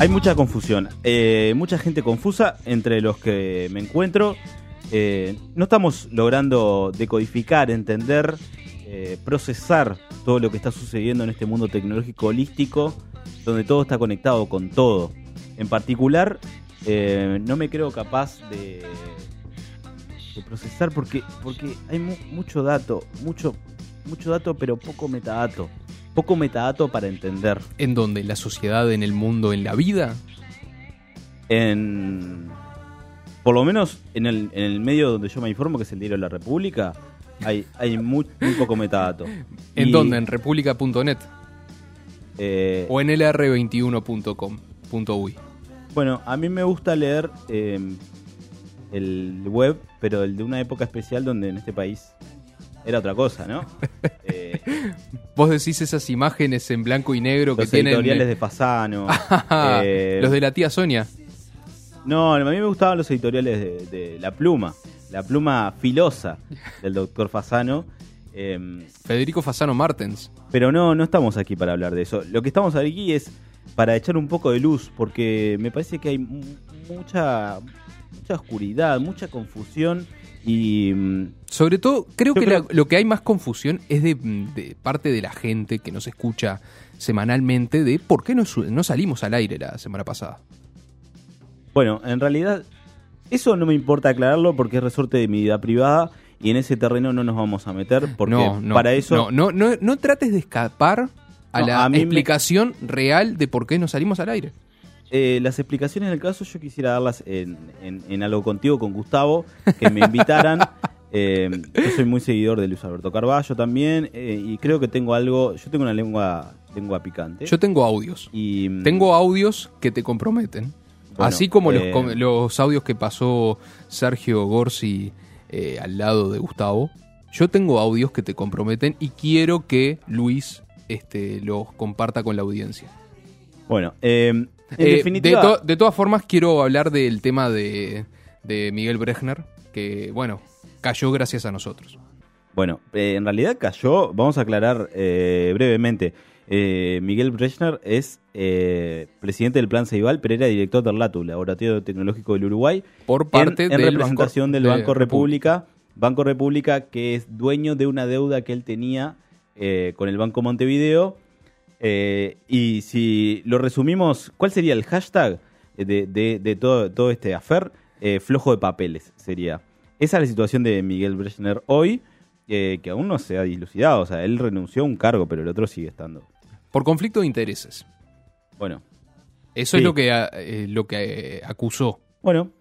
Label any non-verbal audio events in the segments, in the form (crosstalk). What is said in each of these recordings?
Hay mucha confusión, eh, mucha gente confusa entre los que me encuentro. Eh, no estamos logrando decodificar, entender, eh, procesar todo lo que está sucediendo en este mundo tecnológico holístico, donde todo está conectado con todo. En particular, eh, no me creo capaz de, de procesar porque, porque hay mu- mucho dato, mucho, mucho dato, pero poco metadato. Poco metadato para entender. ¿En dónde? ¿En la sociedad, en el mundo, en la vida? en por lo menos en el, en el medio donde yo me informo, que es el diario de la República, hay, hay muy, muy poco metadato. ¿En Y, dónde? ¿En república.net? eh, ¿O en lr21.com.uy? bueno, a mí me gusta leer eh, el web, pero el de una época especial donde en este país era otra cosa, ¿no? Eh, (laughs) (laughs) Vos decís esas imágenes en blanco y negro que los tienen... editoriales de Fasano. (laughs) eh, Los de la tía Sonia. No, a mí me gustaban los editoriales de, de La Pluma, la pluma filosa del doctor Fasano. em, Federico Fasano Martens. Pero no, no estamos aquí para hablar de eso. Lo que estamos aquí es para echar un poco de luz, porque me parece que hay mu- mucha, mucha oscuridad, mucha confusión y mm, Sobre todo, creo que creo- la- lo que hay más confusión es de, de parte de la gente que nos escucha semanalmente de por qué no, no salimos al aire la semana pasada. bueno, en realidad eso no me importa aclararlo porque es resorte de mi vida privada y en ese terreno no nos vamos a meter porque no, no, para eso No, no, no, no trates de escapar a la a mí me- explicación real de por qué no salimos al aire. Eh, las explicaciones del caso yo quisiera darlas en, en- en algo contigo, con Gustavo, que me invitaran. (laughs) Eh, yo soy muy seguidor de Luis Alberto Carballo también eh, y creo que tengo algo, yo tengo una lengua, lengua picante. Yo tengo audios. y, mm, Tengo audios que te comprometen. Bueno, Así como los, eh, los audios que pasó Sergio Gorsi al lado de Gustavo. Yo tengo audios que te comprometen y quiero que Luis este, los comparta con la audiencia. Bueno, eh, en Eh, definitiva, de, to- de todas formas, quiero hablar del tema de, de Miguel Brechner, que, bueno, cayó gracias a nosotros. bueno, eh, en realidad cayó, vamos a aclarar eh, brevemente. Eh, Miguel Brechner es eh, presidente del Plan Ceibal, pero era director del LATU, Laboratorio Tecnológico del Uruguay, Por en- parte en, del representación Banco- del de Banco República, Banco República que es dueño de una deuda que él tenía eh, con el Banco Montevideo. Eh, y si lo resumimos, ¿cuál sería el hashtag de, de- de todo, todo este afer? Eh, flojo de papeles sería. Esa es la situación de Miguel Brechner hoy, eh, que aún no se ha dilucidado. O sea, él renunció a un cargo, pero el otro sigue estando. Por conflicto de intereses. Bueno, Eso Sí. es lo que, lo que acusó. Bueno,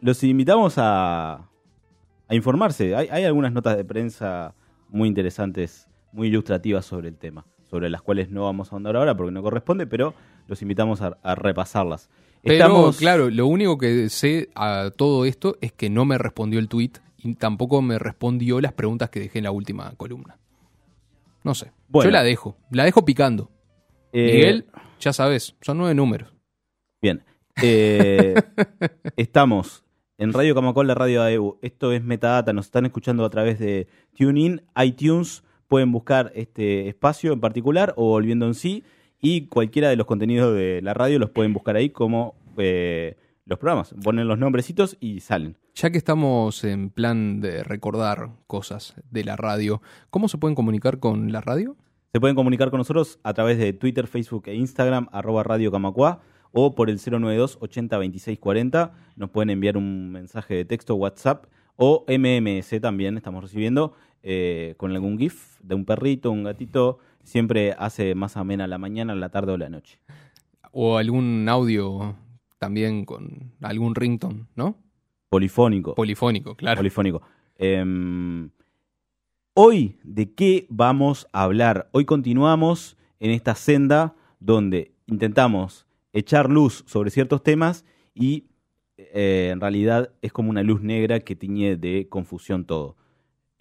los invitamos a, a informarse. Hay, hay algunas notas de prensa muy interesantes, muy ilustrativas sobre el tema, sobre las cuales no vamos a ahondar ahora porque no corresponde, pero los invitamos a, a repasarlas. Pero, Estamos- claro, lo único que sé a todo esto es que no me respondió el tweet y tampoco me respondió las preguntas que dejé en la última columna. No sé. Bueno. Yo la dejo. La dejo picando. eh, Miguel, ya sabes, son nueve números. Bien. Eh, (laughs) estamos en Radio Camacol, la radio AEU. Esto es Metadata. Nos están escuchando a través de TuneIn, iTunes. Pueden buscar este espacio en particular o volviendo en sí. Y cualquiera de los contenidos de la radio los pueden buscar ahí como eh, los programas. Ponen los nombrecitos y salen. Ya que estamos en plan de recordar cosas de la radio, ¿cómo se pueden comunicar con la radio? Se pueden comunicar con nosotros a través de Twitter, Facebook e Instagram, arroba Radio Camacua, o por el 092 80 26 40. Nos pueden enviar un mensaje de texto, WhatsApp, o MMS también estamos recibiendo, eh, con algún GIF de un perrito, un gatito, siempre hace más amena la mañana, la tarde o la noche. O algún audio también con algún ringtone, ¿no? Polifónico. Polifónico, claro. Polifónico. Em, hoy, ¿de qué vamos a hablar? Hoy continuamos en esta senda donde intentamos echar luz sobre ciertos temas y eh, en realidad es como una luz negra que tiñe de confusión todo.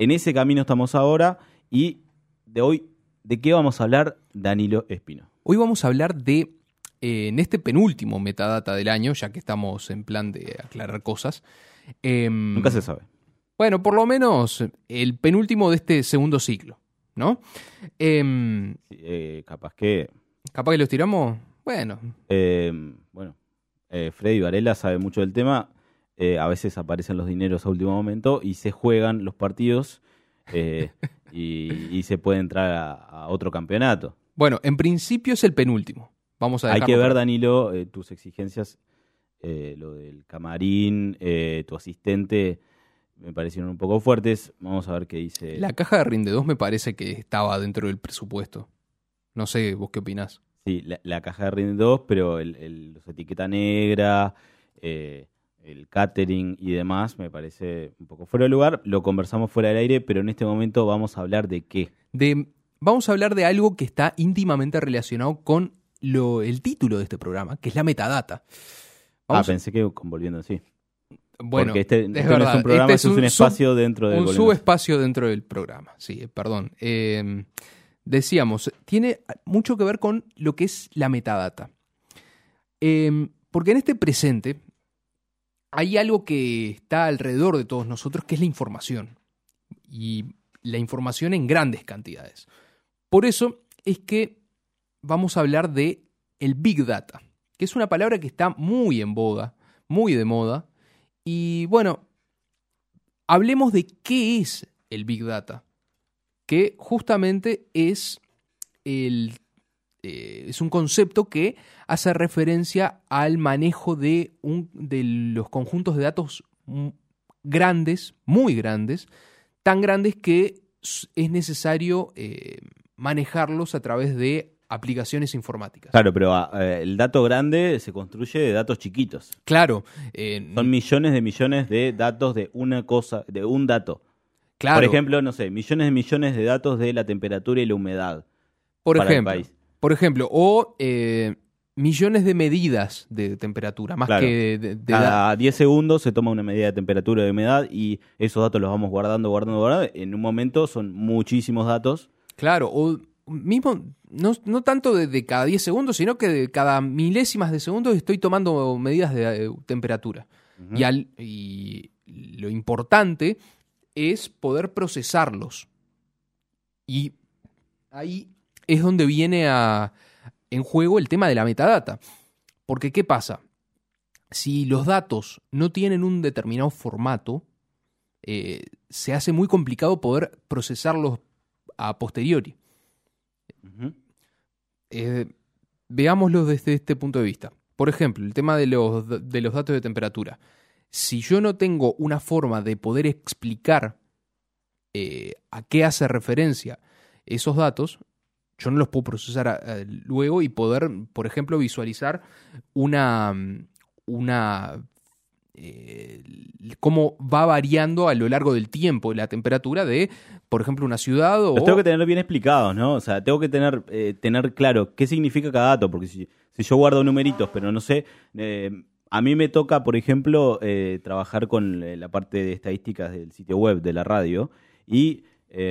En ese camino estamos ahora y de hoy, ¿de qué vamos a hablar, Danilo Espino? Hoy vamos a hablar de, eh, en este penúltimo metadata del año, ya que estamos en plan de aclarar cosas. em, Nunca se sabe. Bueno, por lo menos el penúltimo de este segundo ciclo, ¿no? Em, Eh, capaz que, capaz que los tiramos. Bueno, eh, bueno, eh, Freddy Varela sabe mucho del tema. Eh, a veces aparecen los dineros a último momento y se juegan los partidos eh, (laughs) y, y se puede entrar a, a otro campeonato. bueno, en principio es el penúltimo. Vamos a Hay que ver. Danilo, eh, tus exigencias, lo del camarín, tu asistente, me parecieron un poco fuertes. Vamos a ver qué dice. La caja de Rinde 2 me parece que estaba dentro del presupuesto. No sé, vos qué opinás. Sí, la, la caja de Rinde 2, pero el, el- los etiqueta negra, eh, el catering y demás me parece un poco fuera de lugar. Lo conversamos fuera del aire, pero en este momento vamos a hablar de qué. De, vamos a hablar de algo que está íntimamente relacionado con lo, el título de este programa, que es la metadata. Ah, pensé que Volviendo así. bueno, Porque este, es este no es un programa, este es un, sub- espacio dentro del un subespacio dentro del programa. Sí, perdón. Eh, decíamos, tiene mucho que ver con lo que es la metadata. Eh, porque en este presente hay algo que está alrededor de todos nosotros, que es la información. Y la información en grandes cantidades. Por eso es que vamos a hablar de el Big Data, que es una palabra que está muy en boga, muy de moda. Y bueno, hablemos de qué es el Big Data, que justamente es, el, eh, es un concepto que hace referencia al manejo de, un, de los conjuntos de datos grandes, muy grandes, tan grandes que es necesario eh, manejarlos a través de aplicaciones informáticas. Claro, pero ah, eh, el dato grande se construye de datos chiquitos. Claro, eh, Son millones de millones de datos de una cosa, de un dato. claro, Por ejemplo, no sé, millones de millones de datos de la temperatura y la humedad por para ejemplo, el país. Por ejemplo, o eh, millones de medidas de temperatura, más Claro. que de, de da- Cada 10 segundos se toma una medida de temperatura y de humedad y esos datos los vamos guardando, guardando, guardando. En un momento son muchísimos datos. Claro, o mismo, no, no tanto de, de cada 10 segundos, sino que de cada milésimas de segundos estoy tomando medidas de eh, temperatura. y, al- y lo importante es poder procesarlos. Y ahí es donde viene a, en juego el tema de la metadata. Porque, ¿qué pasa? Si los datos no tienen un determinado formato, eh, se hace muy complicado poder procesarlos a posteriori. Eh, veámoslo desde este punto de vista. Por ejemplo, el tema de los, de los datos de temperatura. Si yo no tengo una forma de poder explicar eh, a qué hace referencia esos datos, yo no los puedo procesar luego y poder, por ejemplo, visualizar una, una eh, cómo va variando a lo largo del tiempo la temperatura de, por ejemplo, una ciudad o Los tengo que tener bien explicados, ¿no? O sea, tengo que tener, eh, tener claro qué significa cada dato, porque si, yo guardo numeritos, pero no sé, eh, a mí me toca, por ejemplo, trabajar con la parte de estadísticas del sitio web de la radio y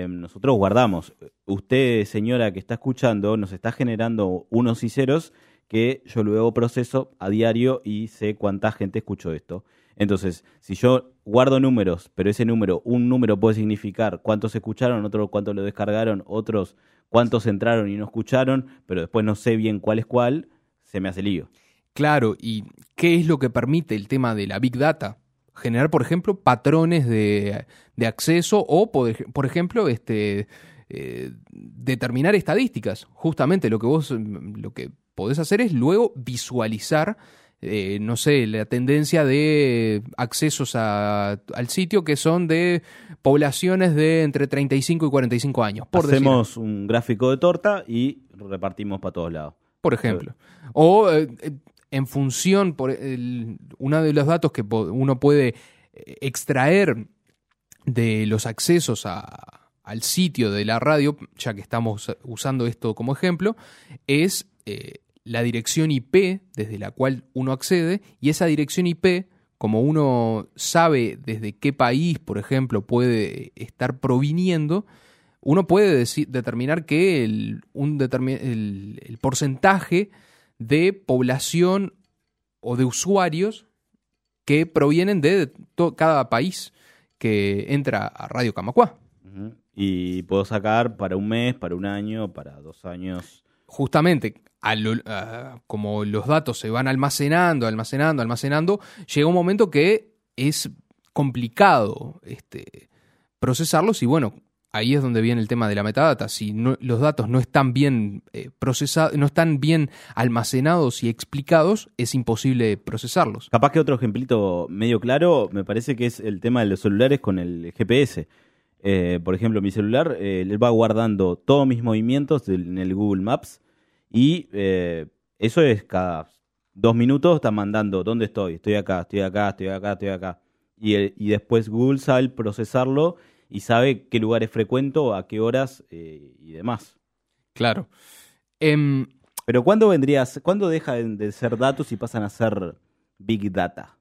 nosotros guardamos. Usted, señora que está escuchando, nos está generando unos y ceros que yo luego proceso a diario y sé cuánta gente escuchó esto. Entonces, si yo guardo números, pero ese número, un número puede significar cuántos escucharon, otro cuántos lo descargaron, otros cuántos entraron y no escucharon, pero después no sé bien cuál es cuál, se me hace lío. Claro, ¿y qué es lo que permite el tema de la Big Data? Generar, por ejemplo, patrones de, de acceso o, por, ej- por ejemplo, este, eh, determinar estadísticas. Justamente lo que vos lo que podés hacer es luego visualizar eh, no sé, la tendencia de accesos a- al sitio que son de poblaciones de entre 35 y 45 años, por decir Hacemos un gráfico de torta y repartimos para todos lados. por ejemplo. O eh, en función, por el- uno de los datos que uno puede extraer de los accesos a- al sitio de la radio, ya que estamos usando esto como ejemplo, es eh, la dirección IP desde la cual uno accede y esa dirección IP, como uno sabe desde qué país, por ejemplo, puede estar proviniendo, uno puede determinar que el, un porcentaje de población o de usuarios que provienen de cada país que entra a Radio Camacuá. Y puedo sacar para un mes, para un año, para dos años. Justamente, a lo- a- como los datos se van almacenando, almacenando, almacenando, llega un momento que es complicado este, procesarlos y bueno, ahí es donde viene el tema de la metadata. Si no- los datos no están bien eh, procesados, no están bien almacenados y explicados, es imposible procesarlos. Capaz que otro ejemplito medio claro, me parece que es el tema de los celulares con el GPS. Eh, por ejemplo, mi celular eh, va guardando todos mis movimientos en el Google Maps y eh, eso es cada dos minutos está mandando dónde estoy, estoy acá, estoy acá, estoy acá, estoy acá. Y, el- y después Google sabe procesarlo y sabe qué lugares frecuento, a qué horas eh, y demás. Claro. Em, Pero ¿cuándo vendrías, cuándo dejan de ser datos y pasan a ser Big Data?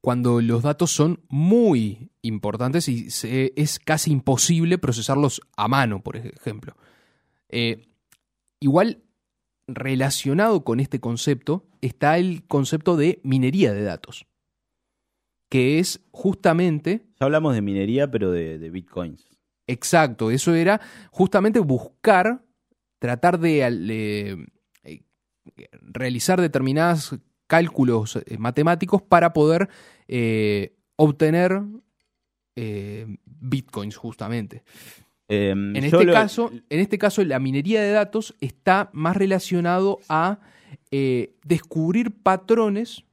Cuando los datos son muy importantes y se- es casi imposible procesarlos a mano, por ejemplo. Eh, igual, relacionado con este concepto, está el concepto de minería de datos, que es justamente, Ya hablamos de minería, pero de, de bitcoins. exacto, eso era justamente buscar, tratar de eh, realizar determinados cálculos eh, matemáticos para poder eh, obtener eh, bitcoins justamente. Eh, En este, lo- caso, en este caso, la minería de datos está más relacionado a descubrir patrones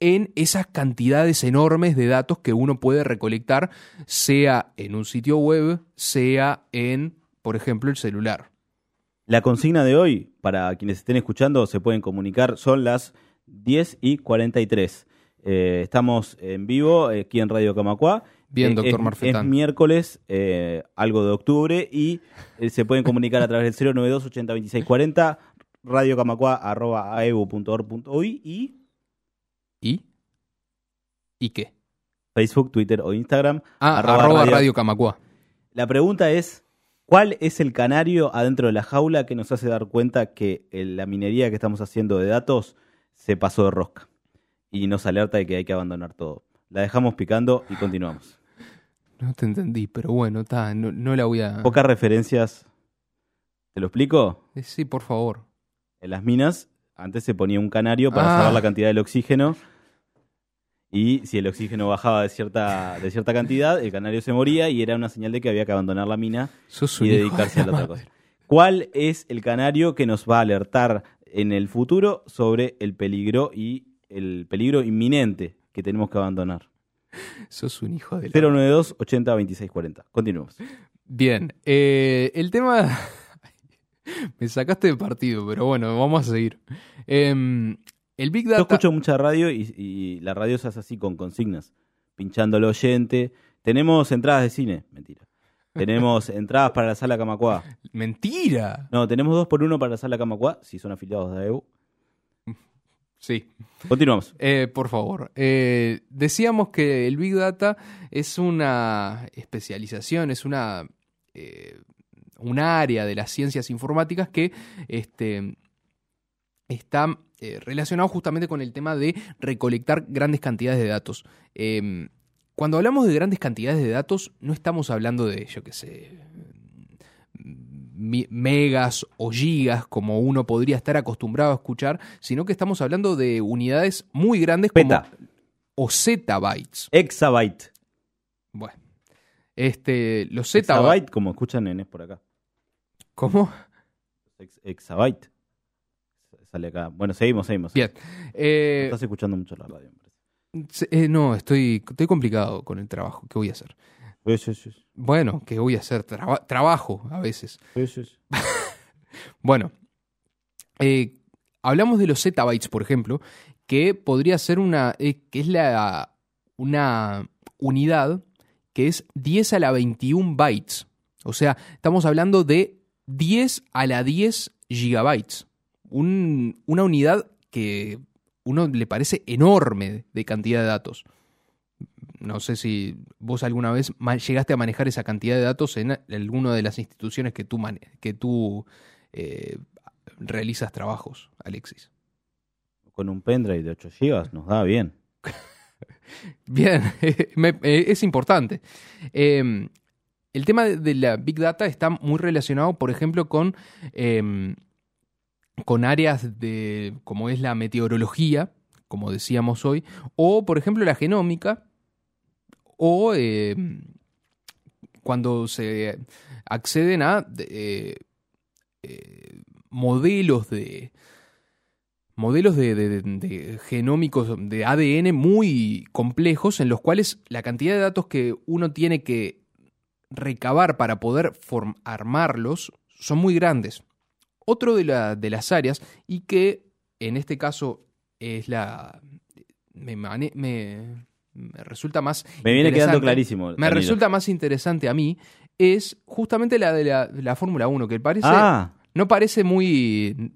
en esas cantidades enormes de datos que uno puede recolectar, sea en un sitio web, sea en, por ejemplo, el celular. La consigna de hoy, para quienes estén escuchando, se pueden comunicar, son las 10 y 43. Eh, estamos en vivo aquí en Radio Camacuá. Bien, Eh, doctor es, Marfetán. Es miércoles, eh, algo de octubre, y eh, se pueden comunicar a través del 092 80 26 40, radiocamacua.aebu.org.uy y ¿Y? ¿Y qué? Facebook, Twitter o Instagram. Ah, arroba arroba, radio- Radio Camacuá. La pregunta es, ¿cuál es el canario adentro de la jaula que nos hace dar cuenta que la minería que estamos haciendo de datos se pasó de rosca? Y nos alerta de que hay que abandonar todo. La dejamos picando y continuamos. (sighs) No te entendí, pero bueno, está, no, no la voy a... Pocas referencias. ¿Te lo explico? Eh, Sí, por favor. En las minas, antes se ponía un canario para Ah. saber la cantidad del oxígeno. Y si el oxígeno bajaba de cierta, de cierta cantidad, el canario se moría y era una señal de que había que abandonar la mina y dedicarse a de la otra cosa. ¿Cuál es el canario que nos va a alertar en el futuro sobre el peligro y el peligro inminente que tenemos que abandonar? Sos un hijo de la 092 80 26 40. Continuemos. Bien, eh, el tema... (laughs) Me sacaste de partido, pero bueno, vamos a seguir. Em, el Big Yo Data... escucho mucha radio y, y la radio se hace así con consignas, pinchando al oyente. Tenemos entradas de cine, mentira. Tenemos entradas para la sala Camacuá. Mentira. No, tenemos dos por uno para la sala Camacuá, si son afiliados de AEU. Sí, Continuamos. Eh, por favor. Eh, decíamos que el Big Data es una especialización, es una, eh, un área de las ciencias informáticas que este, está eh, relacionado justamente con el tema de recolectar grandes cantidades de datos. Eh, cuando hablamos de grandes cantidades de datos, no estamos hablando de, yo qué sé, megas o gigas como uno podría estar acostumbrado a escuchar, sino que estamos hablando de unidades muy grandes Peta. como o zettabytes. Exabyte. Bueno, este, los zettabytes. Exabyte, como escuchan en es por acá. ¿Cómo? Ex- exabyte. sale acá. Bueno, seguimos, seguimos. Bien. Eh, Estás escuchando mucho la radio. Eh, no, estoy, estoy complicado con el trabajo. ¿Qué voy a hacer? Sí, sí, sí. Bueno, ¿qué voy a hacer? Traba- trabajo a veces. (laughs) Bueno, eh, hablamos de los zettabytes, por ejemplo, que podría ser una, eh, que es la, una unidad que es 10 a la 21 bytes. O sea, estamos hablando de 10 a la 10 gigabytes. Un- una unidad que uno le parece enorme de cantidad de datos. No sé si vos alguna vez llegaste a manejar esa cantidad de datos en alguna de las instituciones que tú, que tú eh, realizas trabajos, Alexis. Con un pendrive de 8 GB nos da bien. (laughs) Bien, (laughs) eh, es importante. Eh, el tema de, de la Big Data está muy relacionado, por ejemplo, con, eh, con áreas de como es la meteorología, como decíamos hoy, o, por ejemplo, la genómica, o eh, cuando se acceden a eh, eh, modelos de modelos de, de- de- genómicos de ADN muy complejos en los cuales la cantidad de datos que uno tiene que recabar para poder armarlos son muy grandes. Otro de, la- de las áreas y que en este caso es la me, mane- me- me resulta más Me viene quedando clarísimo. Me Danilo. resulta más interesante a mí es justamente la de la, la Fórmula 1, que parece, Ah, no parece muy...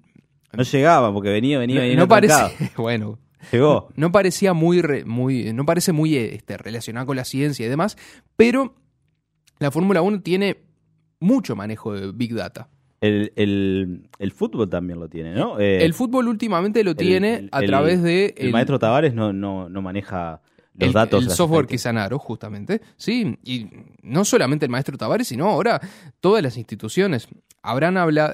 no llegaba porque venía, venía, no, venía. no parece... trancado. (laughs) Bueno, Llegó. no parecía muy... re- muy no parece muy este, relacionado con la ciencia y demás, pero la Fórmula 1 tiene mucho manejo de Big Data. El, el, el fútbol también lo tiene, ¿no? Eh, el fútbol últimamente lo tiene el- a través de... el maestro Tavares no, no, no maneja los datos. el software estadísticas. Kisanaro, justamente. Sí, y no solamente el maestro Tavares, sino ahora todas las instituciones. Habrán hablado.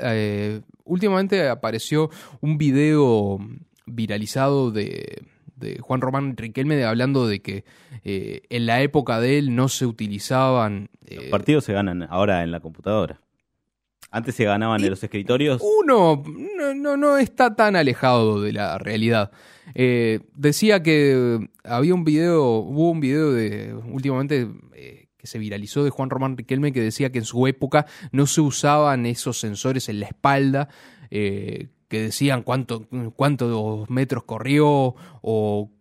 últimamente apareció un video viralizado de, de Juan Román Riquelme de- hablando de que eh, en la época de él no se utilizaban. Los eh, partidos se ganan ahora en la computadora. Antes se ganaban Y- en los escritorios. uno no, no, no está tan alejado de la realidad. Eh, decía que había un video, hubo un video de últimamente eh, que se viralizó de Juan Román Riquelme que decía que en su época no se usaban esos sensores en la espalda eh, que decían cuánto, cuántos metros corrió o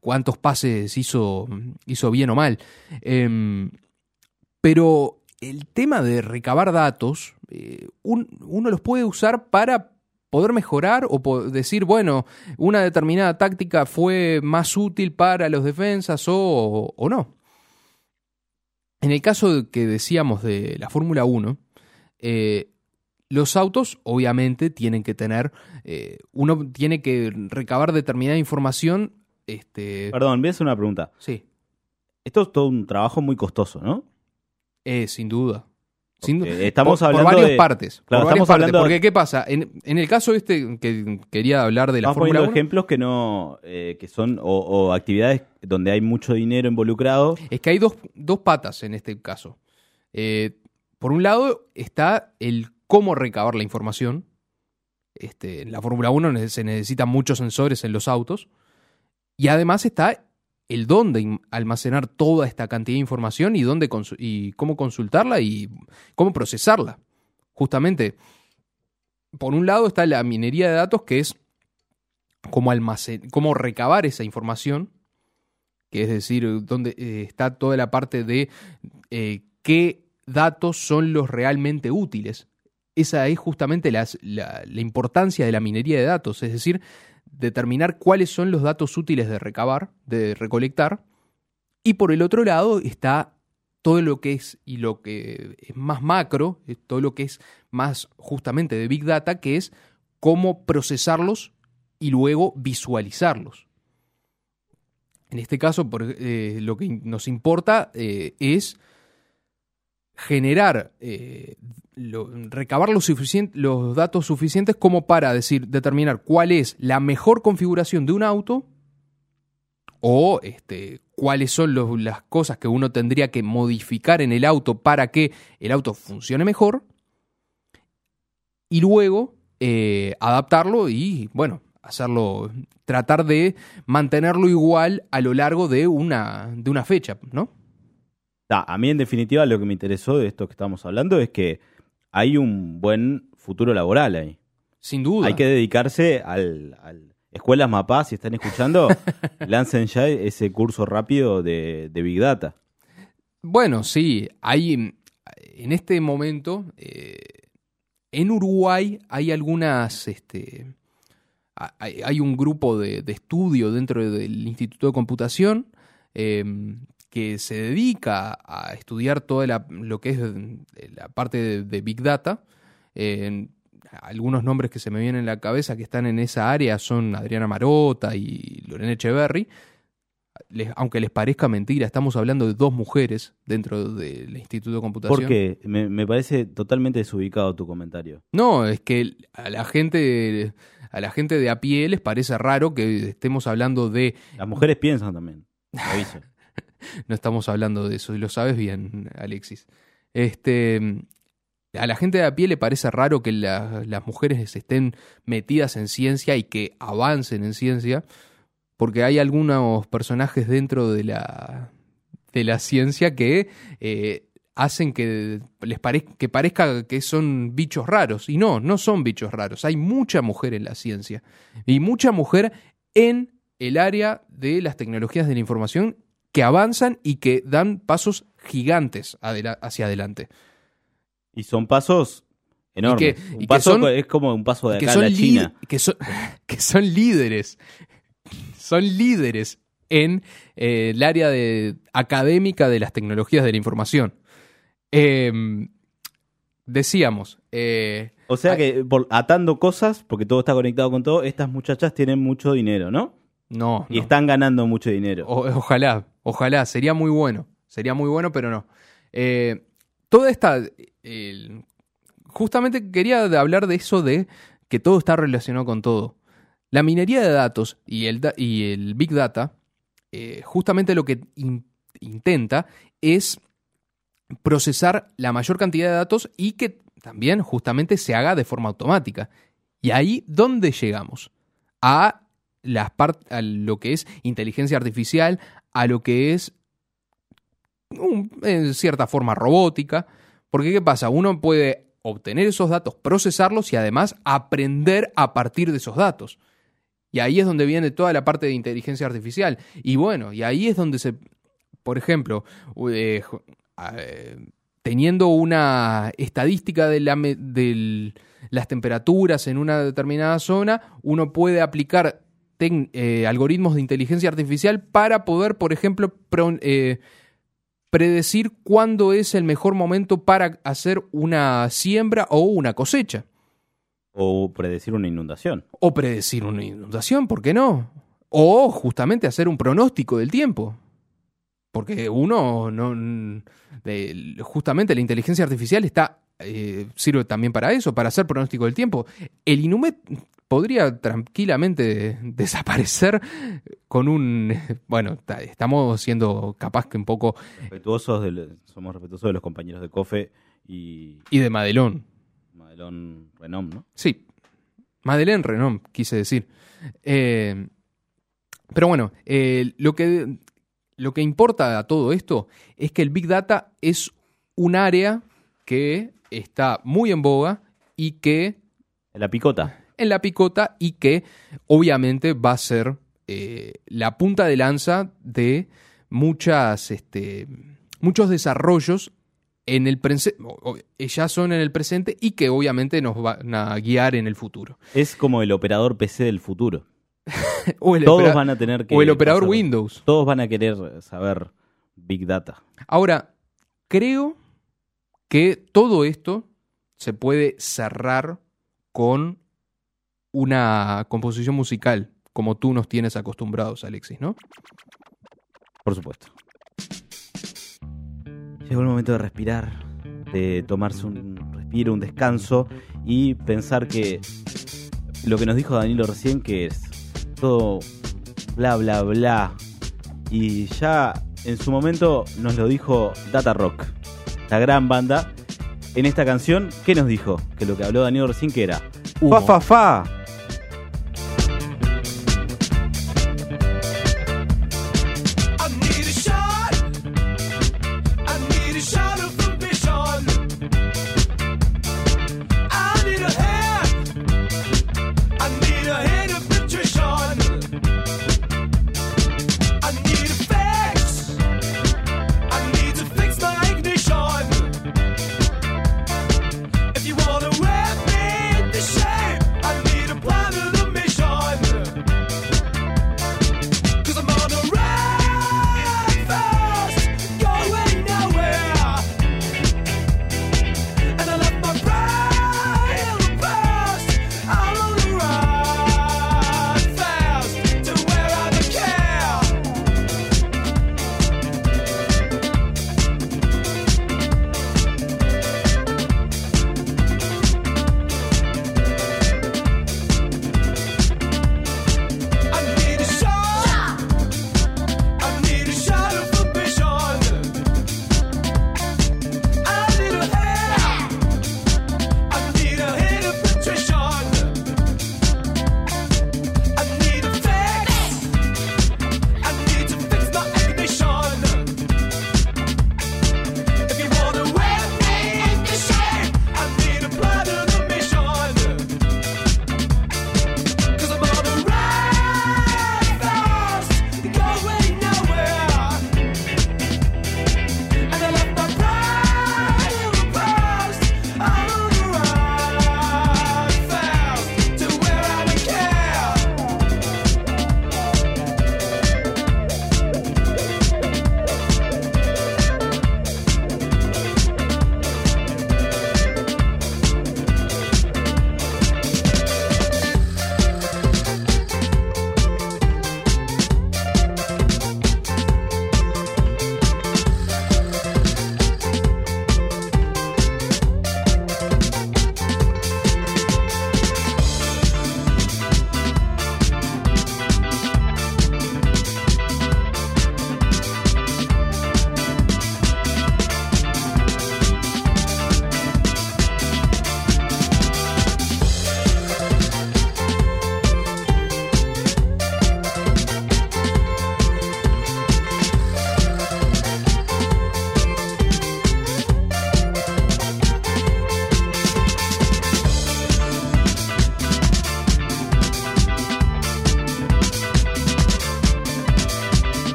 cuántos pases hizo, hizo bien o mal. Em, pero el tema de recabar datos, eh, un- uno los puede usar para poder mejorar o po- decir, bueno, una determinada táctica fue más útil para los defensas o, o no. En el caso que decíamos de la Fórmula 1, eh, los autos obviamente tienen que tener, eh, uno tiene que recabar determinada información. Este, Perdón, voy a hacer una pregunta. sí, Esto es todo un trabajo muy costoso, ¿no? eh, sin duda. Sin estamos por, por hablando varias de- partes. Claro, por varias estamos partes, hablando- Porque, ¿qué pasa? En, en el caso este que quería hablar de la Fórmula poniendo 1, ejemplos que no, eh, que son, o, o actividades donde hay mucho dinero involucrado. es que hay dos, dos patas en este caso. Eh, por un lado está el cómo recabar la información. Este, en la Fórmula 1 ne- se necesitan muchos sensores en los autos. Y además está el dónde almacenar toda esta cantidad de información y, dónde y cómo consultarla y cómo procesarla. Justamente, por un lado está la minería de datos, que es cómo, almacen cómo recabar esa información, que es decir, dónde eh, está toda la parte de eh, qué datos son los realmente útiles. Esa es justamente la, la importancia de la minería de datos, es decir, determinar cuáles son los datos útiles de recabar, de recolectar. Y por el otro lado está todo lo que es, y lo que es más macro, todo lo que es más justamente de Big Data, que es cómo procesarlos y luego visualizarlos. En este caso, eh, lo que nos importa eh, es generar, eh, recabar los, datos suficientes como para decir, determinar cuál es la mejor configuración de un auto o este, cuáles son las cosas que uno tendría que modificar en el auto para que el auto funcione mejor y luego eh, adaptarlo y, bueno, hacerlo, tratar de mantenerlo igual a lo largo de una, de una fecha, ¿no? Ta, a mí, en definitiva, lo que me interesó de esto que estamos hablando es que hay un buen futuro laboral ahí. Sin duda. Hay que dedicarse al, al- Escuelas Mapá, si están escuchando, (laughs) lancen ya ese curso rápido de, de Big Data. Bueno, sí, hay en este momento eh, en Uruguay hay algunas, este, ha- hay, hay un grupo de, de estudio dentro del Instituto de Computación eh, que se dedica a estudiar toda la, lo que es la parte de, de Big Data. Eh, algunos nombres que se me vienen en la cabeza que están en esa área son Adriana Marota y Lorena Echeverry les- aunque les parezca mentira, estamos hablando de dos mujeres dentro del Instituto de Computación. ¿Por qué? Me, me parece totalmente desubicado tu comentario. No, es que a la gente a la gente de a pie les parece raro que estemos hablando de Las mujeres piensan también. aviso. (laughs) (laughs) no estamos hablando de eso y lo sabes bien, Alexis. Este a la gente de a pie le parece raro que la- las mujeres estén metidas en ciencia y que avancen en ciencia, porque hay algunos personajes dentro de la, de la ciencia que eh, hacen que les parez- que parezca que son bichos raros. Y no, no son bichos raros. Hay mucha mujer en la ciencia. Y mucha mujer en el área de las tecnologías de la información que avanzan y que dan pasos gigantes adela- hacia adelante. Y son pasos enormes. que- un y que paso son- es como un paso de que acá a son, la lí- China. que, son, (laughs) que son líderes. Son líderes en eh, el área de, académica de las tecnologías de la información. Eh, decíamos, eh, O sea que por- atando cosas, porque todo está conectado con todo, estas muchachas tienen mucho dinero, ¿no? No, Y no. están ganando mucho dinero. O- ojalá, ojalá, sería muy bueno. Sería muy bueno, pero no. Eh, toda esta. justamente quería hablar de eso de que todo está relacionado con todo. La minería de datos y el, da- y el Big Data, eh, justamente lo que in- intenta es procesar la mayor cantidad de datos y que también justamente se haga de forma automática. Y ahí, ¿dónde llegamos? A, las par- a lo que es inteligencia artificial, a lo que es, en cierta forma, robótica. Porque, ¿qué pasa? Uno puede obtener esos datos, procesarlos y además aprender a partir de esos datos. Y ahí es donde viene toda la parte de inteligencia artificial. Y bueno, y ahí es donde se, por ejemplo, eh, eh, teniendo una estadística de, la del- las temperaturas en una determinada zona, uno puede aplicar eh, algoritmos de inteligencia artificial para poder, por ejemplo, eh, predecir cuándo es el mejor momento para hacer una siembra o una cosecha. O predecir una inundación. O predecir una inundación, ¿por qué no? O justamente hacer un pronóstico del tiempo. Porque uno no. eh, justamente la inteligencia artificial está. eh, sirve también para eso, para hacer pronóstico del tiempo. El Inumet podría tranquilamente (laughs) desaparecer con un. Bueno, ta- estamos siendo capaz que un poco. Respetuosos de somos respetuosos de los compañeros de COFE y Y de Madelón. Madelón Renom, ¿no? Sí, Madeleine Renom, quise decir. Eh, pero bueno, eh, lo, que, lo que importa a todo esto es que el Big Data es un área que está muy en boga y que La picota. En la picota y que obviamente va a ser eh, la punta de lanza de muchas, este, muchos desarrollos en el presente, ya son en el presente y que obviamente nos van a guiar en el futuro. Es como el operador PC del futuro. (laughs) O el, Todos van a tener que. o el operador pasar- Windows. Todos van a querer saber Big Data. Ahora, creo que todo esto se puede cerrar con una composición musical, como tú nos tienes acostumbrados, Alexis, ¿no? Por supuesto. Llegó el momento de respirar, de tomarse un respiro, un descanso y pensar que lo que nos dijo Danilo recién, que es todo bla bla bla, y ya en su momento nos lo dijo Data Rock, la gran banda. En esta canción, ¿qué nos dijo? Que lo que habló Danilo recién que era... Humo. Fa, fa, fa.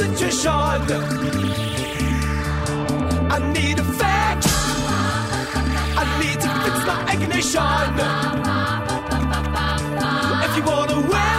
that you're short. I need a fix. I need to fix my ignition. If you wanna win.